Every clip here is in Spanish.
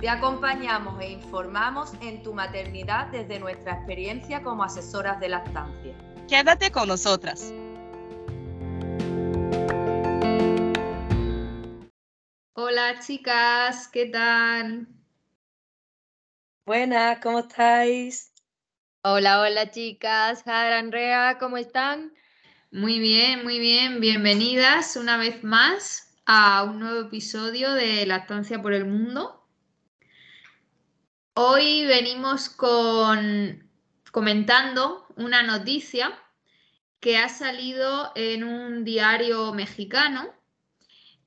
Te acompañamos e informamos en tu maternidad desde nuestra experiencia como asesoras de lactancia. Quédate con nosotras. Hola chicas, ¿qué tal? Buenas, ¿cómo estáis? Hola, hola chicas, Jara, Andrea, ¿cómo están? Muy bien, muy bien. Bienvenidas una vez más a un nuevo episodio de Lactancia por el Mundo. Hoy venimos con comentando una noticia que ha salido en un diario mexicano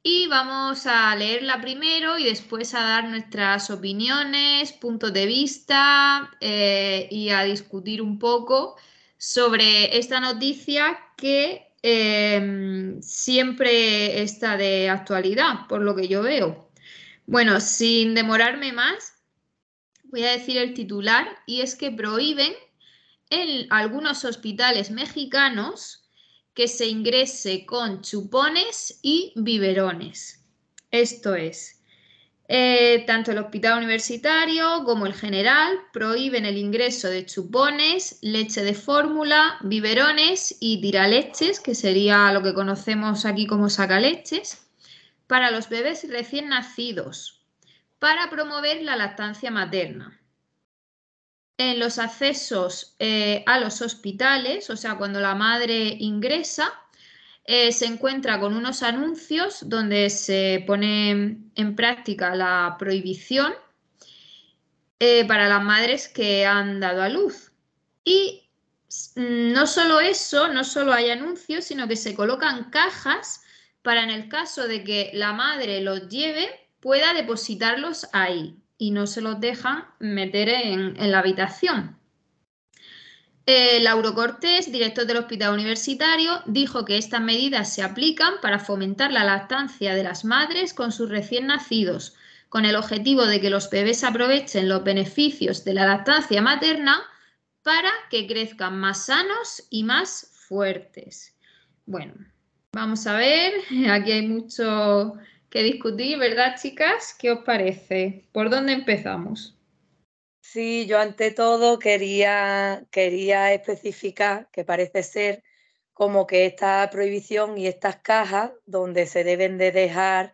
y vamos a leerla primero y después a dar nuestras opiniones, puntos de vista eh, y a discutir un poco sobre esta noticia que em, siempre está de actualidad, por lo que yo veo. Bueno, sin demorarme más, voy a decir el titular, y es que prohíben en algunos hospitales mexicanos que se ingrese con chupones y biberones. Esto es, eh, tanto el hospital universitario como el general prohíben el ingreso de chupones, leche de fórmula, biberones y tiraleches, que sería lo que conocemos aquí como sacaleches, para los bebés recién nacidos, para promover la lactancia materna. En los accesos eh, a los hospitales, o sea, cuando la madre ingresa, eh, se encuentra con unos anuncios donde se pone en práctica la prohibición eh, para las madres que han dado a luz. Y no solo eso, no solo hay anuncios, sino que se colocan cajas para en el caso de que la madre los lleve, pueda depositarlos ahí y no se los dejan meter en, la habitación. Eh, Lauro Cortés, director del Hospital Universitario, dijo que estas medidas se aplican para fomentar la lactancia de las madres con sus recién nacidos, con el objetivo de que los bebés aprovechen los beneficios de la lactancia materna para que crezcan más sanos y más fuertes. Bueno, vamos a ver, aquí hay mucho que discutir, ¿verdad, chicas? ¿Qué os parece? ¿Por dónde empezamos? Sí, yo ante todo quería, quería especificar que parece ser como que esta prohibición y estas cajas donde se deben de dejar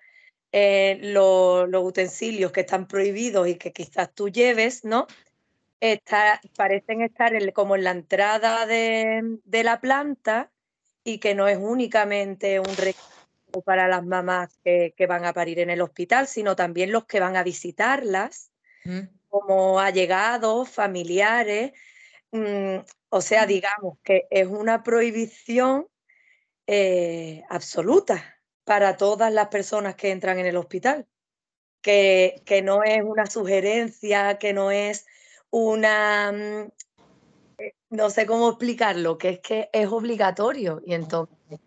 eh, los, utensilios que están prohibidos y que quizás tú lleves, ¿no? parecen estar como en la entrada de, de, la planta y que no es únicamente un requisito para las mamás que, van a parir en el hospital, sino también los que van a visitarlas, mm. como allegados, familiares. Mm, o sea, mm. digamos que es una prohibición eh, absoluta para todas las personas que entran en el hospital, que, que no es una sugerencia, que no es una, eh, no sé cómo explicarlo, que es que es obligatorio. Y entonces,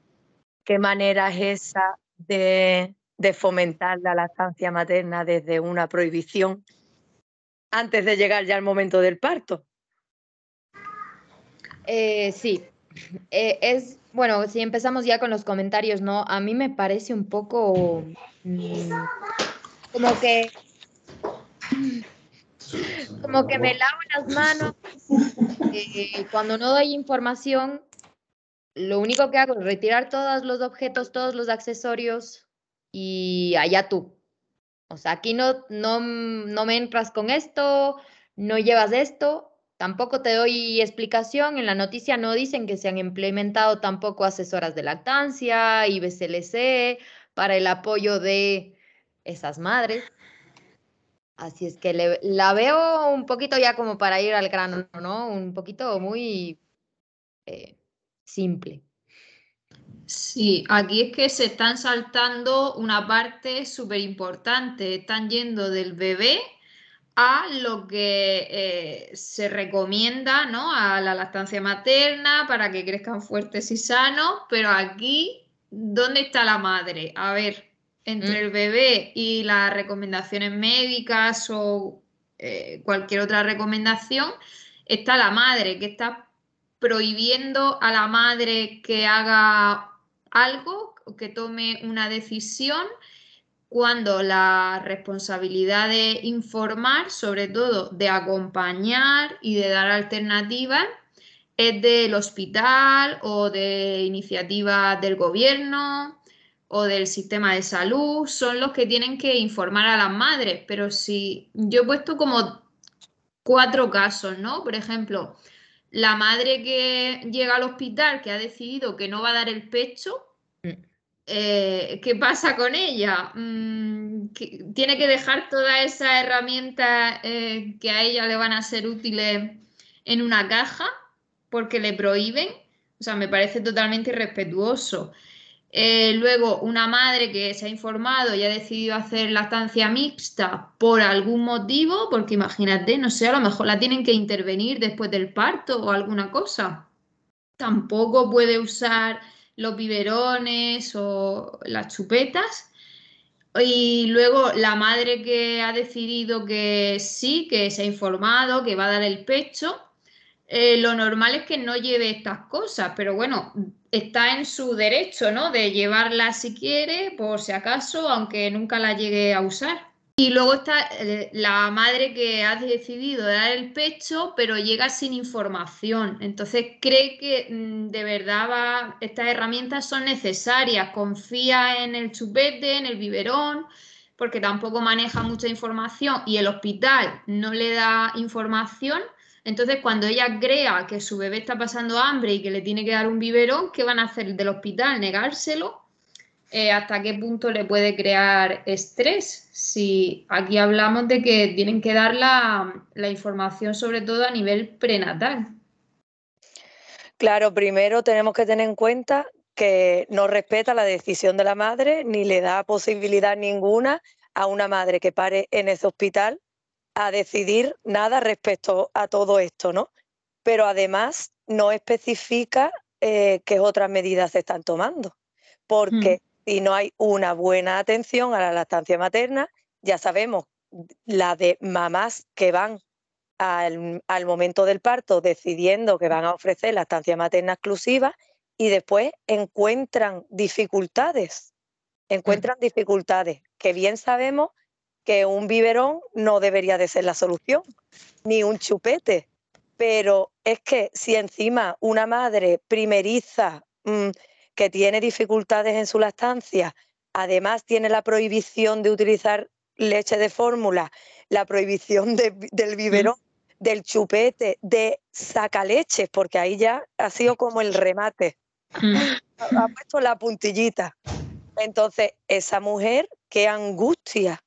¿Qué manera es esa de, fomentar la lactancia materna desde una prohibición antes de llegar ya al momento del parto? Eh, sí, eh, es, bueno, si empezamos ya con los comentarios, ¿no? A mí me parece un poco mm, como que como que me lavo las manos eh, cuando no doy información lo único que hago es retirar todos los objetos, todos los accesorios y allá tú. O sea, aquí no, no, no me entras con esto, no llevas esto, tampoco te doy explicación. En la noticia no dicen que se han implementado tampoco asesoras de lactancia y BCLC para el apoyo de esas madres. Así es que la veo un poquito ya como para ir al grano, ¿no? Un poquito muy eh, simple. Sí, aquí es que se están saltando una parte súper importante. Están yendo del bebé a lo que eh, se recomienda ¿no? a la lactancia materna para que crezcan fuertes y sanos, pero aquí, ¿dónde está la madre? A ver, entre Mm. el bebé y las recomendaciones médicas o eh, cualquier otra recomendación, está la madre que está prohibiendo a la madre que haga algo, que tome una decisión, cuando la responsabilidad de informar, sobre todo de acompañar y de dar alternativas, es del hospital o de iniciativas del gobierno o del sistema de salud, son los que tienen que informar a las madres. Pero si yo he puesto como cuatro casos, ¿no? Por ejemplo, la madre que llega al hospital que ha decidido que no va a dar el pecho, Mm. eh, ¿qué pasa con ella? Mm, que- tiene que dejar todas esas herramientas eh, que a ella le van a ser útiles en una caja porque le prohíben. O sea, me parece totalmente irrespetuoso. Eh, luego, una madre que se ha informado y ha decidido hacer lactancia mixta por algún motivo, porque imagínate, no sé, a lo mejor la tienen que intervenir después del parto o alguna cosa. Tampoco puede usar los biberones o las chupetas. Y luego la madre que ha decidido que sí, que se ha informado, que va a dar el pecho, eh, lo normal es que no lleve estas cosas, pero bueno, está en su derecho, ¿no? De llevarla si quiere, por si acaso, aunque nunca la llegue a usar. Y luego está eh, la madre que ha decidido dar el pecho, pero llega sin información. Entonces cree que mm, de verdad va- estas herramientas son necesarias. Confía en el chupete, en el biberón, porque tampoco maneja mucha información y el hospital no le da información. Entonces, cuando ella crea que su bebé está pasando hambre y que le tiene que dar un biberón, ¿qué van a hacer del hospital? ¿Negárselo? Eh, ¿Hasta qué punto le puede crear estrés? Si aquí hablamos de que tienen que dar la, la información, sobre todo a nivel prenatal. Claro, primero tenemos que tener en cuenta que no respeta la decisión de la madre ni le da posibilidad ninguna a una madre que pare en ese hospital a decidir nada respecto a todo esto, ¿no? Pero además no especifica eh, qué otras medidas se están tomando, porque si no hay una buena atención a la lactancia materna, ya sabemos la de mamás que van al, al momento del parto decidiendo que van a ofrecer la estancia materna exclusiva y después encuentran dificultades, encuentran dificultades que bien sabemos que un biberón no debería de ser la solución, ni un chupete, pero es que si encima una madre primeriza mm, que tiene dificultades en su lactancia, además tiene la prohibición de utilizar leche de fórmula, la prohibición de- del biberón, del chupete, de sacaleches, porque ahí ya ha sido como el remate, ha, ha puesto la puntillita. Entonces, esa mujer, qué angustia,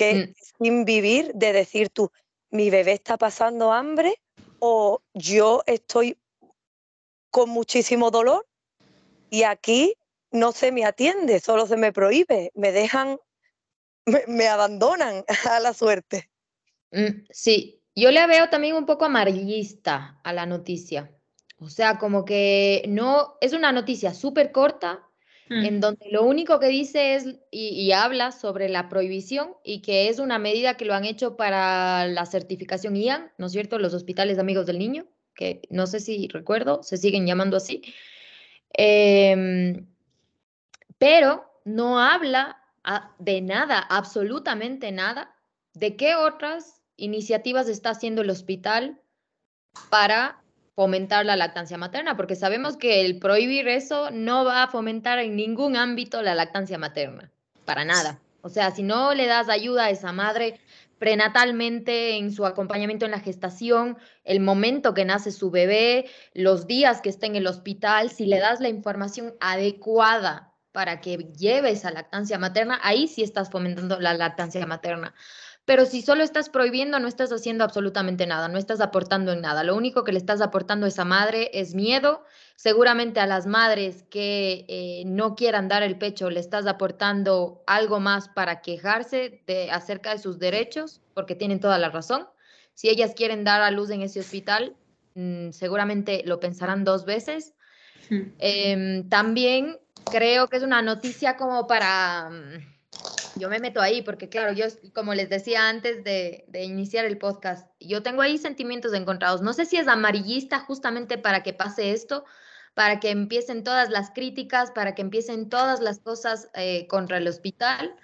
qué sin vivir de decir tú, mi bebé está pasando hambre o yo estoy con muchísimo dolor y aquí no se me atiende, solo se me prohíbe, me dejan, me, me abandonan a la suerte. Mm, Sí, yo le veo también un poco amarillista a la noticia. O sea, como que no, es una noticia súper corta Mm. en donde lo único que dice es y, habla sobre la prohibición y que es una medida que lo han hecho para la certificación IAN, ¿no es cierto? Los hospitales de amigos del niño, que no sé si recuerdo, se siguen llamando así. Em, pero no habla de nada, absolutamente nada, de qué otras iniciativas está haciendo el hospital para fomentar la lactancia materna, porque sabemos que el prohibir eso no va a fomentar en ningún ámbito la lactancia materna, para nada. O sea, si no le das ayuda a esa madre prenatalmente en su acompañamiento en la gestación, el momento que nace su bebé, los días que está en el hospital, si le das la información adecuada para que lleve esa lactancia materna, ahí sí estás fomentando la lactancia materna. Pero si solo estás prohibiendo, no estás haciendo absolutamente nada, no estás aportando en nada. Lo único que le estás aportando a esa madre es miedo. Seguramente a las madres que eh, no quieran dar el pecho le estás aportando algo más para quejarse de, acerca de sus derechos, porque tienen toda la razón. Si ellas quieren dar a luz en ese hospital, mm, seguramente lo pensarán dos veces. Hmm. Em, también creo que es una noticia como para mm, yo me meto ahí porque, claro, yo, como les decía antes de, iniciar el podcast, yo tengo ahí sentimientos encontrados. No sé si es amarillista justamente para que pase esto, para que empiecen todas las críticas, para que empiecen todas las cosas eh, contra el hospital,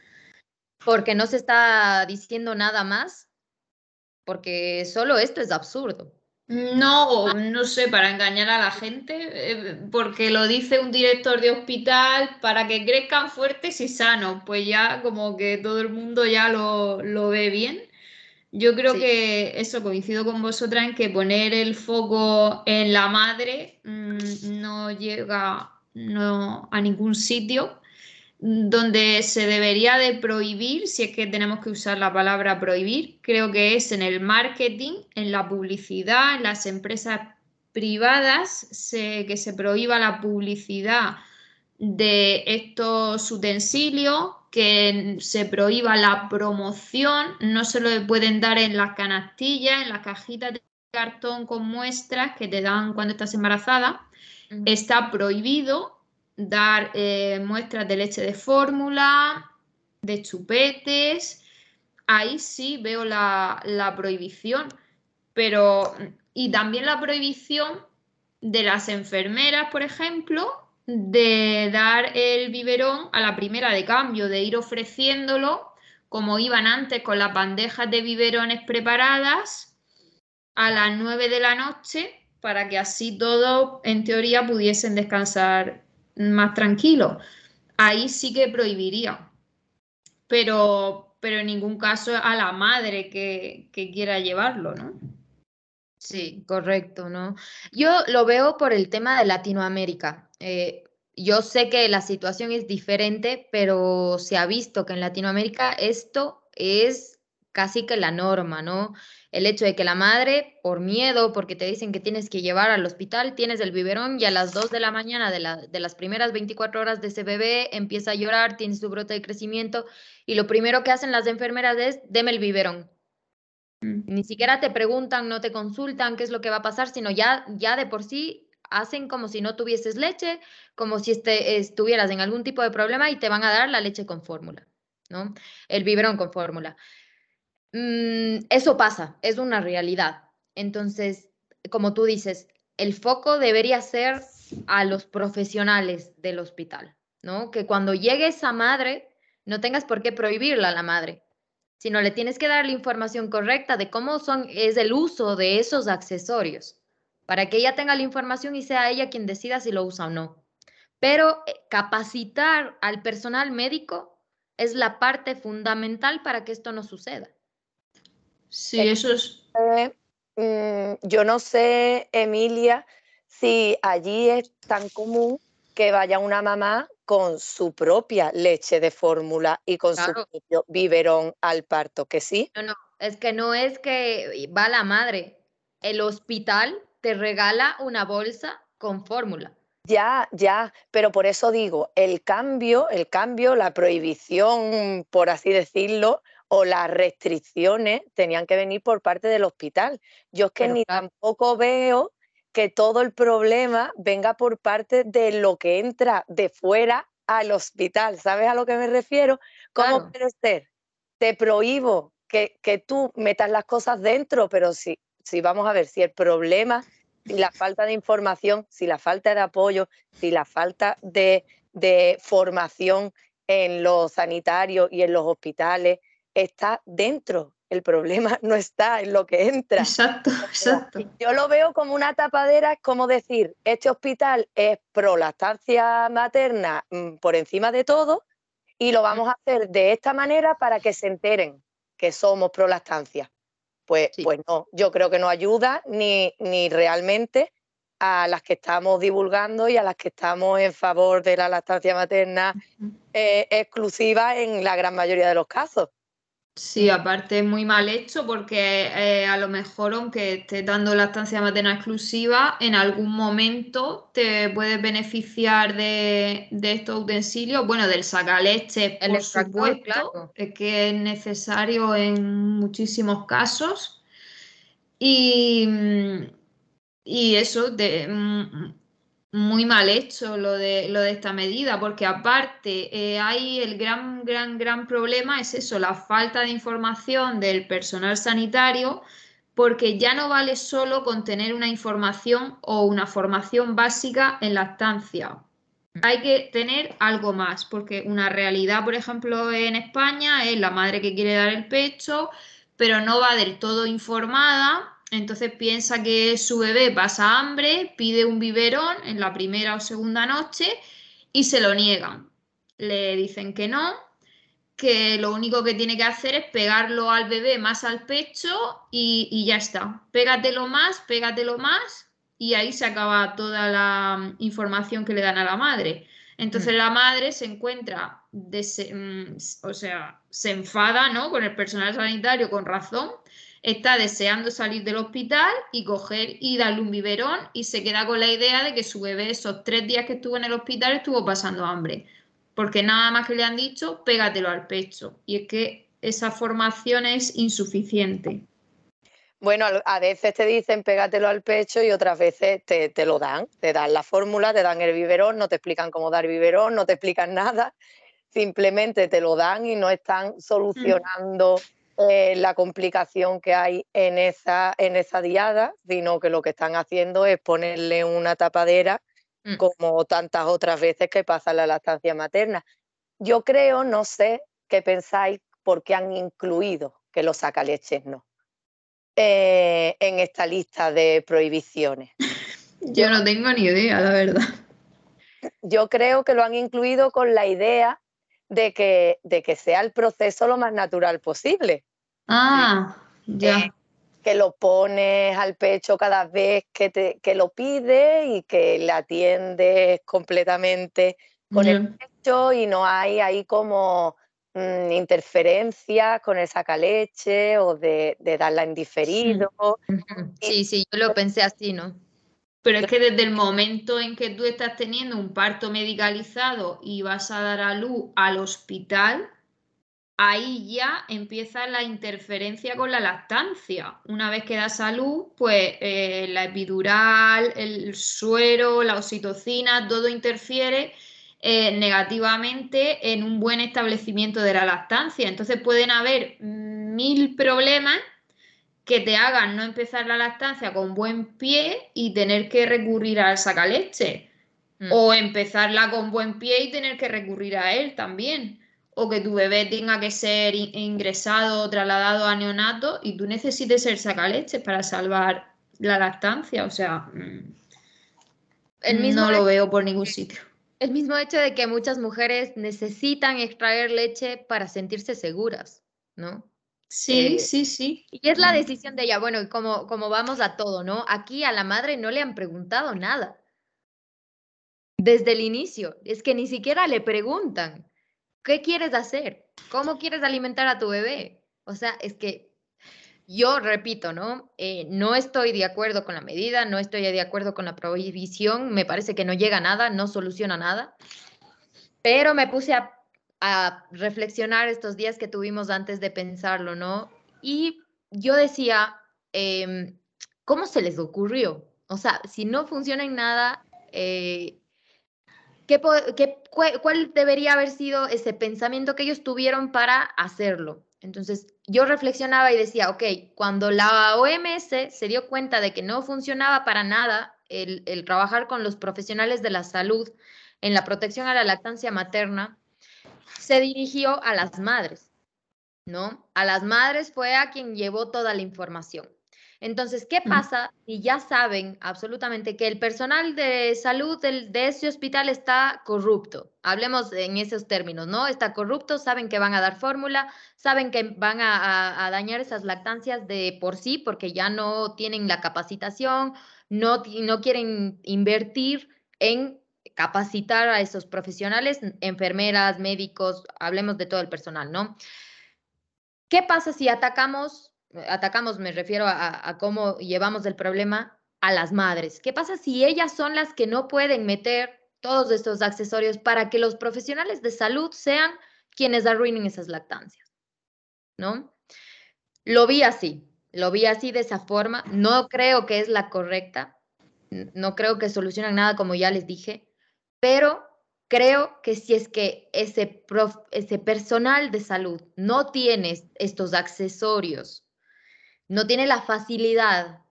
porque no se está diciendo nada más, porque solo esto es absurdo. No, no sé, para engañar a la gente, eh, porque lo dice un director de hospital para que crezcan fuertes y sanos, pues ya como que todo el mundo ya lo, ve bien. Yo creo que eso coincido con vosotras en que poner el foco en la madre mm, no llega no, a ningún sitio donde se debería de prohibir, si es que tenemos que usar la palabra prohibir, creo que es en el marketing, en la publicidad, en las empresas privadas, que se prohíba la publicidad de estos utensilios, que se prohíba la promoción, no se lo pueden dar en las canastillas, en las cajitas de cartón con muestras que te dan cuando estás embarazada. Está prohibido dar eh, muestras de leche de fórmula, de chupetes. Ahí sí veo la, prohibición, pero y también la prohibición de las enfermeras, por ejemplo, de dar el biberón a la primera de cambio, de ir ofreciéndolo como iban antes con las bandejas de biberones preparadas a las 9 de la noche para que así todos en teoría pudiesen descansar más tranquilo, ahí sí que prohibiría. Pero, pero en ningún caso a la madre que, quiera llevarlo, ¿no? Sí, correcto, ¿no? Yo lo veo por el tema de Latinoamérica. Eh, yo sé que la situación es diferente, pero se ha visto que en Latinoamérica esto es casi que la norma, ¿no? el hecho de que la madre, por miedo, porque te dicen que tienes que llevar al hospital, tienes el biberón y a las 2 de la mañana de, las primeras 24 horas de ese bebé empieza a llorar, tiene su brote de crecimiento y lo primero que hacen las enfermeras es, deme el biberón. Mm. Ni siquiera te preguntan, no te consultan qué es lo que va a pasar, sino ya, ya de por sí hacen como si no tuvieses leche, como si este, estuvieras en algún tipo de problema y te van a dar la leche con fórmula, ¿no? El biberón con fórmula. Mm, eso pasa, es una realidad. Entonces, como tú dices, el foco debería ser a los profesionales del hospital, ¿no? Que cuando llegue esa madre, no tengas por qué prohibirla a la madre, sino le tienes que dar la información correcta de cómo son, es el uso de esos accesorios, para que ella tenga la información y sea ella quien decida si lo usa o no. Pero eh, capacitar al personal médico es la parte fundamental para que esto no suceda. Sí, eso es. Mm, yo no sé, Emilia, si allí es tan común que vaya una mamá con su propia leche de fórmula y con su propio biberón al parto, que sí. No, no, es que no es que va la madre. El hospital te regala una bolsa con fórmula. Ya, ya, pero por eso digo, el cambio, el cambio, la prohibición, por así decirlo, o las restricciones tenían que venir por parte del hospital. Yo es que ni tampoco veo que todo el problema venga por parte de lo que entra de fuera al hospital. ¿Sabes a lo que me refiero? ¿Cómo puede ser? Te prohíbo que, tú metas las cosas dentro, pero si, si vamos a ver, si el problema, si la falta de información, si la falta de apoyo, si la falta de, de formación en los sanitarios y en los hospitales, está dentro. El problema no está en lo que entra. Exacto, exacto. Yo lo veo como una tapadera, es como decir, este hospital es pro lactancia materna mm, por encima de todo y lo vamos a hacer de esta manera para que se enteren que somos pro lactancia. Pues, pues no, yo creo que no ayuda ni, ni realmente a las que estamos divulgando y a las que estamos en favor de la lactancia materna eh, exclusiva en la gran mayoría de los casos. Sí, aparte es muy mal hecho porque eh, a lo mejor aunque estés dando lactancia materna exclusiva, en algún momento te puedes beneficiar de, estos utensilios, bueno, del sacaleche, por supuesto, es que es necesario en muchísimos casos. Y, y eso, de, mm, muy mal hecho lo de, lo de esta medida, porque aparte eh, hay el gran, gran, gran problema, es eso, la falta de información del personal sanitario, porque ya no vale solo con tener una información o una formación básica en lactancia. Hay que tener algo más, porque una realidad, por ejemplo, en España es la madre que quiere dar el pecho, pero no va del todo informada entonces piensa que su bebé pasa hambre, pide un biberón en la primera o segunda noche y se lo niegan. Le dicen que no, que lo único que tiene que hacer es pegarlo al bebé más al pecho y, ya está. Pégatelo más, pégatelo más y ahí se acaba toda la información que le dan a la madre. Entonces mm. la madre se encuentra, mm, o sea, se enfada ¿no? con el personal sanitario con razón está deseando salir del hospital y coger y darle un biberón y se queda con la idea de que su bebé esos tres días que estuvo en el hospital estuvo pasando hambre. Porque nada más que le han dicho, pégatelo al pecho. Y es que esa formación es insuficiente. Bueno, a veces te dicen pégatelo al pecho y otras veces te, te, lo dan. Te dan la fórmula, te dan el biberón, no te explican cómo dar biberón, no te explican nada. Simplemente te lo dan y no están mm. Eh, la complicación que hay en esa, en esa diada, sino que lo que están haciendo es ponerle una tapadera mm. como tantas otras veces que pasa la lactancia materna. Yo creo, no sé qué pensáis, por qué han incluido que los sacaleches no eh, en esta lista de prohibiciones. Yo no tengo ni idea, la verdad. Yo creo que lo han incluido con la idea de que, de que sea el proceso lo más natural posible. Ah, ya. Eh, que lo pones al pecho cada vez que, te, que lo pide y que le atiendes completamente con el pecho y no hay ahí como mm, interferencias con el sacaleche o de, de darla en diferido. Sí, sí, yo lo pensé así, ¿no? Pero es que desde el momento en que tú estás teniendo un parto medicalizado y vas a dar a luz al hospital, ahí ya empieza la interferencia con la lactancia. Una vez que das a luz, pues eh, la epidural, el suero, la oxitocina, todo interfiere eh, negativamente en un buen establecimiento de la lactancia. Entonces pueden haber mil problemas que te hagan no empezar la lactancia con buen pie y tener que recurrir al sacaleche. Mm. O empezarla con buen pie y tener que recurrir a él también. O que tu bebé tenga que ser ingresado o trasladado a neonato y tú necesites el sacaleche para salvar la lactancia. O sea, mm, el mismo no lo veo por ningún sitio. El mismo hecho de que muchas mujeres necesitan extraer leche para sentirse seguras, ¿no? Sí, eh, sí, sí. Y es la decisión de ella. Bueno, como, como vamos a todo, ¿no? Aquí a la madre no le han preguntado nada. Desde el inicio. Es que ni siquiera le preguntan, ¿qué quieres hacer? ¿Cómo quieres alimentar a tu bebé? O sea, es que yo repito, ¿no? Eh, no estoy de acuerdo con la medida, no estoy de acuerdo con la prohibición, me parece que no llega a nada, no soluciona nada, pero me puse a a reflexionar estos días que tuvimos antes de pensarlo, ¿no? Y yo decía, em, ¿cómo se les ocurrió? O sea, si no funciona en nada, eh, ¿qué, cuál debería haber sido ese pensamiento que ellos tuvieron para hacerlo? Entonces, yo reflexionaba y decía, ok, cuando la OMS se dio cuenta de que no funcionaba para nada el, el trabajar con los profesionales de la salud en la protección a la lactancia materna, se dirigió a las madres, ¿no? A las madres fue a quien llevó toda la información. Entonces, ¿qué pasa si ya saben absolutamente que el personal de salud de ese hospital está corrupto? Hablemos en esos términos, ¿no? Está corrupto, saben que van a dar fórmula, saben que van a, dañar esas lactancias de por sí porque ya no tienen la capacitación, no, no quieren invertir en capacitar a esos profesionales, enfermeras, médicos, hablemos de todo el personal, ¿no? ¿Qué pasa si atacamos, atacamos me refiero a, a cómo llevamos el problema a las madres? ¿Qué pasa si ellas son las que no pueden meter todos estos accesorios para que los profesionales de salud sean quienes arruinen esas lactancias? ¿No? Lo vi así, lo vi así de esa forma. No creo que es la correcta. No creo que solucionen nada, como ya les dije, pero creo que si es que ese, ese personal de salud no tiene estos accesorios, no tiene la facilidad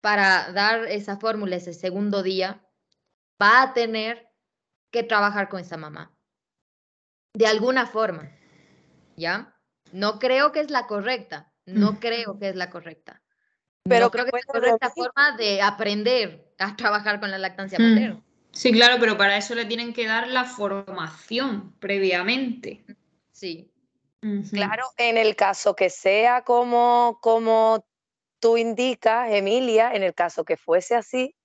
para dar esa fórmula ese segundo día, va a tener que trabajar con esa mamá. De alguna forma, ¿ya? No creo que es la correcta, no creo que es la correcta. Pero creo que es la correcta forma de aprender a trabajar con la lactancia mm. materna. Sí, claro, pero para eso le tienen que dar la formación previamente. Sí. Claro, en el caso que sea como, como tú indicas, Emilia, en el caso que fuese así,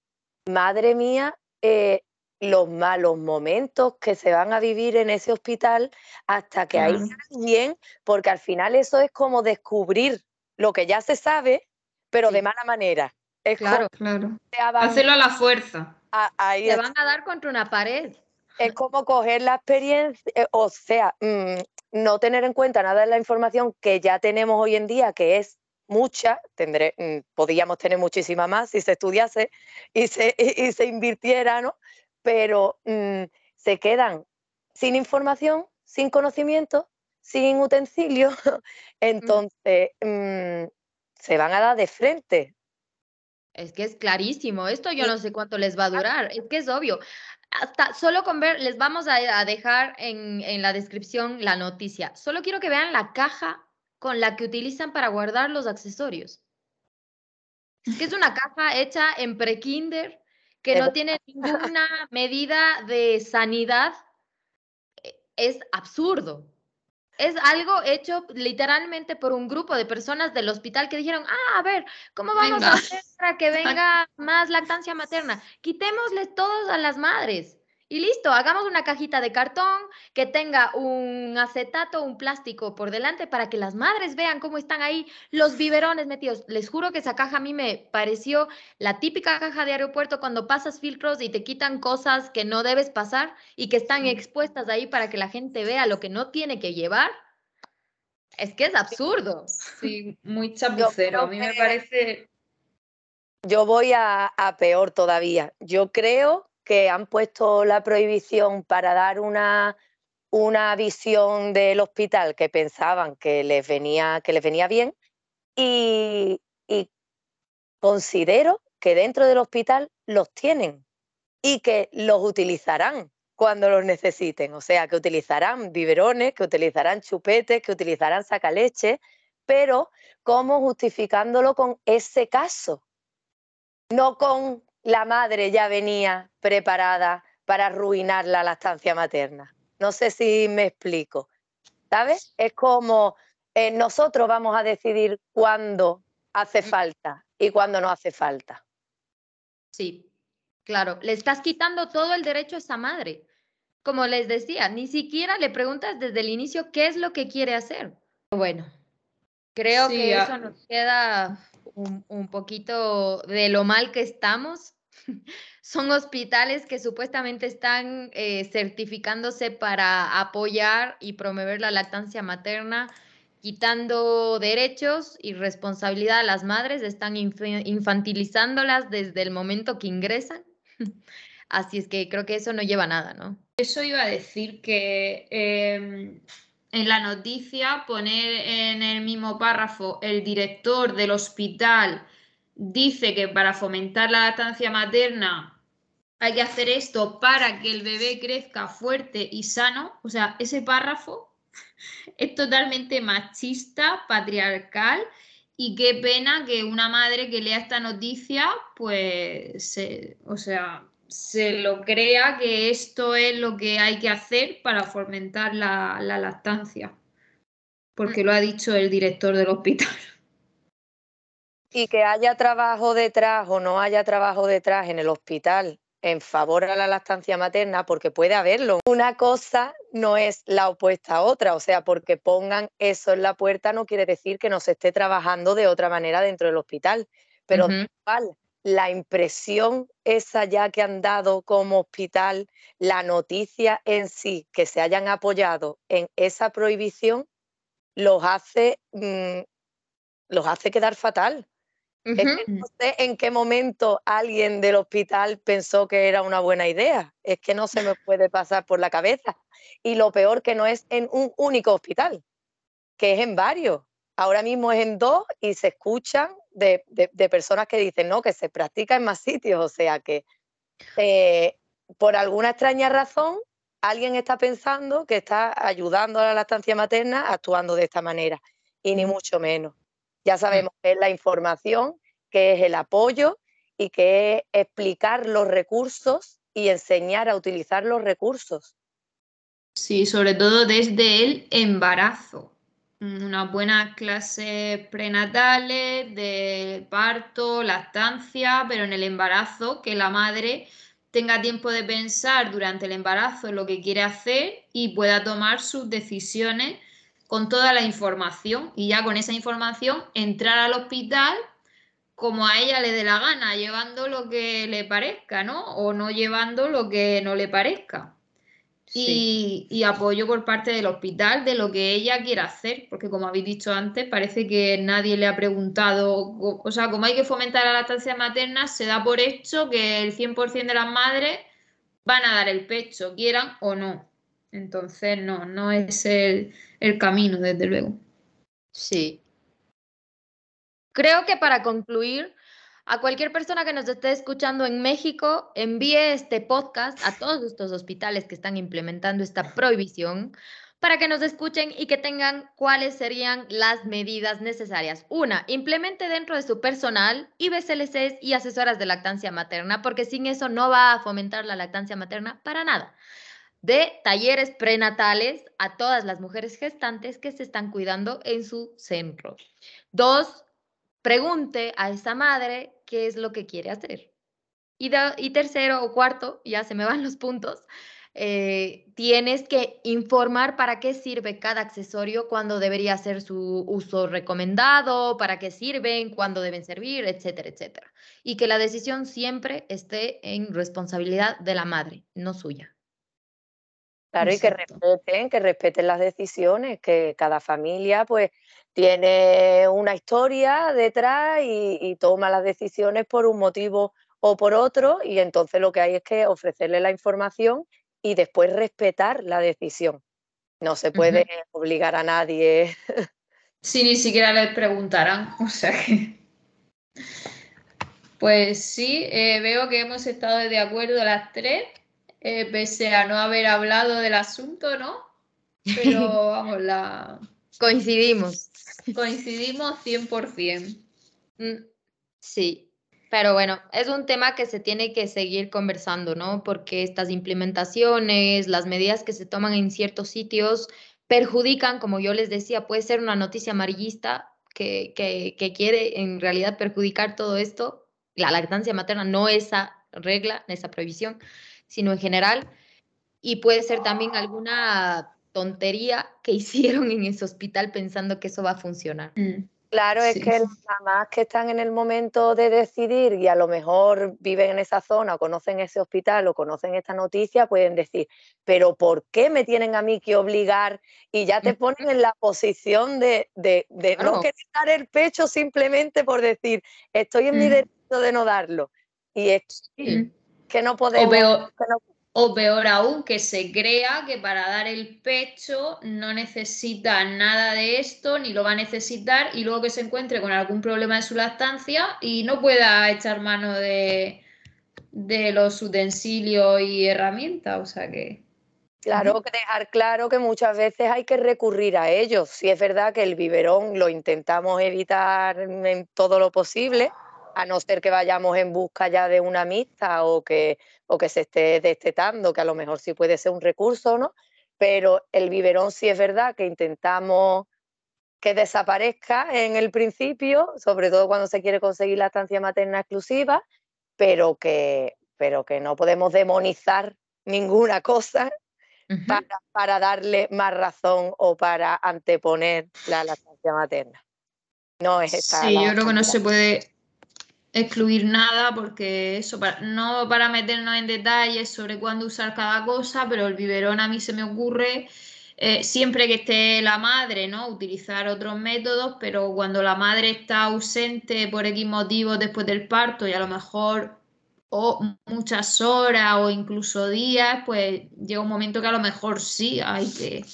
madre mía, eh, los malos momentos que se van a vivir en ese hospital hasta que hay alguien, porque al final eso es como descubrir lo que ya se sabe, pero de mala manera. Es claro, claro. Hacerlo a la fuerza. Se van a dar contra una pared. Es como coger la experiencia, eh, o sea, mm, no tener en cuenta nada de la información que ya tenemos hoy en día, que es mucha, tendré, mm, podríamos tener muchísima más si se estudiase y se, y, se invirtiera, ¿no? Pero mm, se quedan sin información, sin conocimiento, sin utensilio, entonces se van a dar de frente es que es clarísimo. Esto yo no sé cuánto les va a durar. Es que es obvio. Hasta solo con ver, les vamos a, dejar en, en, la descripción la noticia. Solo quiero que vean la caja con la que utilizan para guardar los accesorios. Es que es una caja hecha en pre-kinder que no tiene ninguna medida de sanidad. E, es absurdo es algo hecho literalmente por un grupo de personas del hospital que dijeron, ah, a ver, ¿cómo vamos a hacer para que venga más lactancia materna? Quitémosle todos a las madres. Y listo, hagamos una cajita de cartón que tenga un acetato, un plástico por delante para que las madres vean cómo están ahí los biberones metidos. Les juro que esa caja a mí me pareció la típica caja de aeropuerto cuando pasas filtros y te quitan cosas que no debes pasar y que están expuestas ahí para que la gente vea lo que no tiene que llevar. Es que es absurdo. Sí, muy chapucero. A mí me parece... Yo voy a, a peor todavía. Yo creo que han puesto la prohibición para dar una, una visión del hospital que pensaban que les venía, que les venía bien y, y considero que dentro del hospital los tienen y que los utilizarán cuando los necesiten. O sea, que utilizarán biberones, que utilizarán chupetes, que utilizarán sacaleche, pero como justificándolo con ese caso, no con la madre ya venía preparada para arruinar la lactancia materna. No sé si me explico. ¿Sabes? Es como eh, nosotros vamos a decidir cuándo hace mm. falta y cuándo no hace falta. Sí, claro. Le estás quitando todo el derecho a esa madre. Como les decía, ni siquiera le preguntas desde el inicio qué es lo que quiere hacer. Bueno, creo que eso nos queda un, poquito de lo mal que estamos. Son hospitales que supuestamente están eh, certificándose para apoyar y promover la lactancia materna, quitando derechos y responsabilidad a las madres, están infantilizándolas desde el momento que ingresan. Así es que creo que eso no lleva a nada, ¿no? Eso iba a decir que em, en la noticia poner en el mismo párrafo el director del hospital dice que para fomentar la lactancia materna hay que hacer esto para que el bebé crezca fuerte y sano. O sea, ese párrafo es totalmente machista, patriarcal y qué pena que una madre que lea esta noticia, pues, o sea, se lo crea que esto es lo que hay que hacer para fomentar la, lactancia, porque lo ha dicho el director del hospital. Y que haya trabajo detrás o no haya trabajo detrás en el hospital en favor a la lactancia materna, porque puede haberlo. Una cosa no es la opuesta a otra, o sea, porque pongan eso en la puerta no quiere decir que no se esté trabajando de otra manera dentro del hospital, pero igual la impresión esa ya que han dado como hospital, la noticia en sí, que se hayan apoyado en esa prohibición, los hace, mm, los hace quedar fatal. no sé en qué momento alguien del hospital pensó que era una buena idea. Es que no se me puede pasar por la cabeza. Y lo peor que no es en un único hospital, que es en varios. Ahora mismo es en dos y se escuchan de, personas que dicen, no, que se practica en más sitios. O sea que eh, por alguna extraña razón alguien está pensando que está ayudando a la lactancia materna actuando de esta manera. Y ni mucho menos. Ya sabemos que es la información, que es el apoyo y que es explicar los recursos y enseñar a utilizar los recursos. Sí, sobre todo desde el embarazo unas buenas clases prenatales, de parto, lactancia, pero en el embarazo, que la madre tenga tiempo de pensar durante el embarazo lo que quiere hacer y pueda tomar sus decisiones con toda la información y ya con esa información entrar al hospital como a ella le dé la gana, llevando lo que le parezca, ¿no? O no llevando lo que no le parezca y, apoyo por parte del hospital de lo que ella quiera hacer, porque como habéis dicho antes, parece que nadie le ha preguntado, o, sea, como hay que fomentar la lactancia materna, se da por hecho que el 100% de las madres van a dar el pecho, quieran o no. Entonces, no, no es el, el camino, desde luego. Sí. Creo que para concluir, a cualquier persona que nos esté escuchando en México, envíe este podcast a todos estos hospitales que están implementando esta prohibición para que nos escuchen y que tengan cuáles serían las medidas necesarias. Una, implemente dentro de su personal IBCLCs y asesoras de lactancia materna, porque sin eso no va a fomentar la lactancia materna para nada. De talleres prenatales a todas las mujeres gestantes que se están cuidando en su centro. Dos, pregunte a esa madre qué es lo que quiere hacer. Y, tercero o cuarto, ya se me van los puntos, eh, tienes que informar para qué sirve cada accesorio, cuándo debería ser su uso recomendado, para qué sirven, cuándo deben servir, etcétera, etcétera. Y que la decisión siempre esté en responsabilidad de la madre, no suya. Claro, y que respeten, que respeten las decisiones, que cada familia pues tiene una historia detrás y, toma las decisiones por un motivo o por otro, y entonces lo que hay es que ofrecerle la información y después respetar la decisión. No se puede obligar a nadie. Si ni siquiera les preguntarán, o sea que... Pues sí, eh, veo que hemos estado de acuerdo las tres. Eh, pese a no haber hablado del asunto, ¿no? Pero vamos, la... Coincidimos. Coincidimos 100%. Mm, sí, pero bueno, es un tema que se tiene que seguir conversando, ¿no? Porque estas implementaciones, las medidas que se toman en ciertos sitios perjudican, como yo les decía, puede ser una noticia amarillista que, que, que quiere en realidad perjudicar todo esto. La lactancia materna no esa regla, esa prohibición, sino en general. Y puede ser también alguna tontería que hicieron en ese hospital pensando que eso va a funcionar. Mm. Claro, es que las mamás que están en el momento de decidir y a lo mejor viven en esa zona o conocen ese hospital o conocen esta noticia, pueden decir, pero ¿por qué me tienen a mí que obligar? Y ya te ponen en la posición de, de, no querer dar el pecho simplemente por decir, estoy en mi mm. derecho de no darlo. Y es, que no podemos... O peor, aún, que se crea que para dar el pecho no necesita nada de esto, ni lo va a necesitar, y luego que se encuentre con algún problema en su lactancia y no pueda echar mano de, de los utensilios y herramientas. O sea que. Claro, que dejar claro que muchas veces hay que recurrir a ellos. Si es verdad que el biberón lo intentamos evitar en todo lo posible, a no ser que vayamos en busca ya de una mixta o que, o que se esté destetando, que a lo mejor sí puede ser un recurso, ¿no? Pero el biberón sí es verdad que intentamos que desaparezca en el principio, sobre todo cuando se quiere conseguir la estancia materna exclusiva, pero que, pero que no podemos demonizar ninguna cosa para, darle más razón o para anteponer la lactancia materna. No es esta. Sí, yo creo que no se puede excluir nada porque eso, no para meternos en detalles sobre cuándo usar cada cosa, pero el biberón a mí se me ocurre eh, siempre que esté la madre, ¿no? Utilizar otros métodos, pero cuando la madre está ausente por X motivos después del parto y a lo mejor o muchas horas o incluso días, pues llega un momento que a lo mejor sí hay que,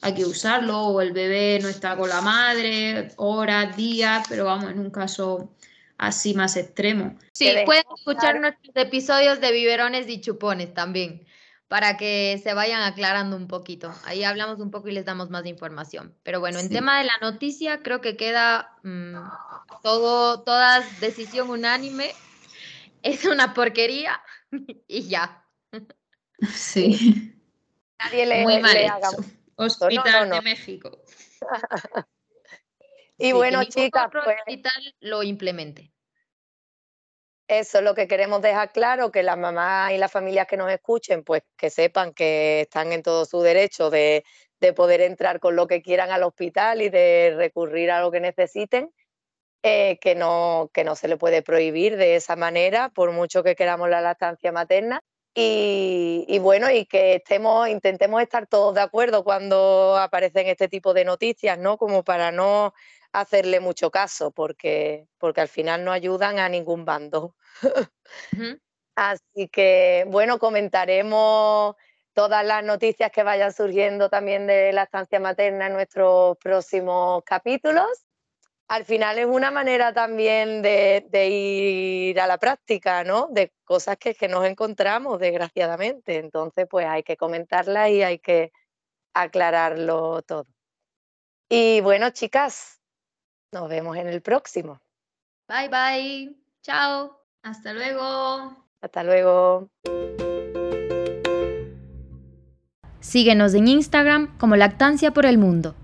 hay que usarlo, o el bebé no está con la madre, horas, días, pero vamos, en un caso así más extremo. Sí, pueden escuchar nuestros episodios de biberones y chupones también, para que se vayan aclarando un poquito. Ahí hablamos un poco y les damos más información. Pero bueno, en tema de la noticia, creo que queda mm, todo, toda decisión unánime es una porquería y ya. Sí. Nadie le, Muy mal hecho. Hospital de México. Y bueno, chicas, pues, lo implemente. Eso es lo que queremos dejar claro, que las mamás y las familias que nos escuchen, pues que sepan que están en todo su derecho de, de poder entrar con lo que quieran al hospital y de recurrir a lo que necesiten eh, que, no, que no se le puede prohibir de esa manera, por mucho que queramos la lactancia materna. Y, bueno, y que estemos, intentemos estar todos de acuerdo cuando aparecen este tipo de noticias, ¿no? Como para no hacerle mucho caso, porque, porque al final no ayudan a ningún bando. Así que, bueno, comentaremos todas las noticias que vayan surgiendo también de la estancia materna en nuestros próximos capítulos al final es una manera también de, ir a la práctica, ¿no? De cosas que, que, nos encontramos, desgraciadamente. Entonces, pues hay que comentarlas y hay que aclararlo todo. Y bueno, chicas, nos vemos en el próximo. Bye, bye. Chao. Hasta luego. Hasta luego. Síguenos en Instagram como Lactancia por el Mundo.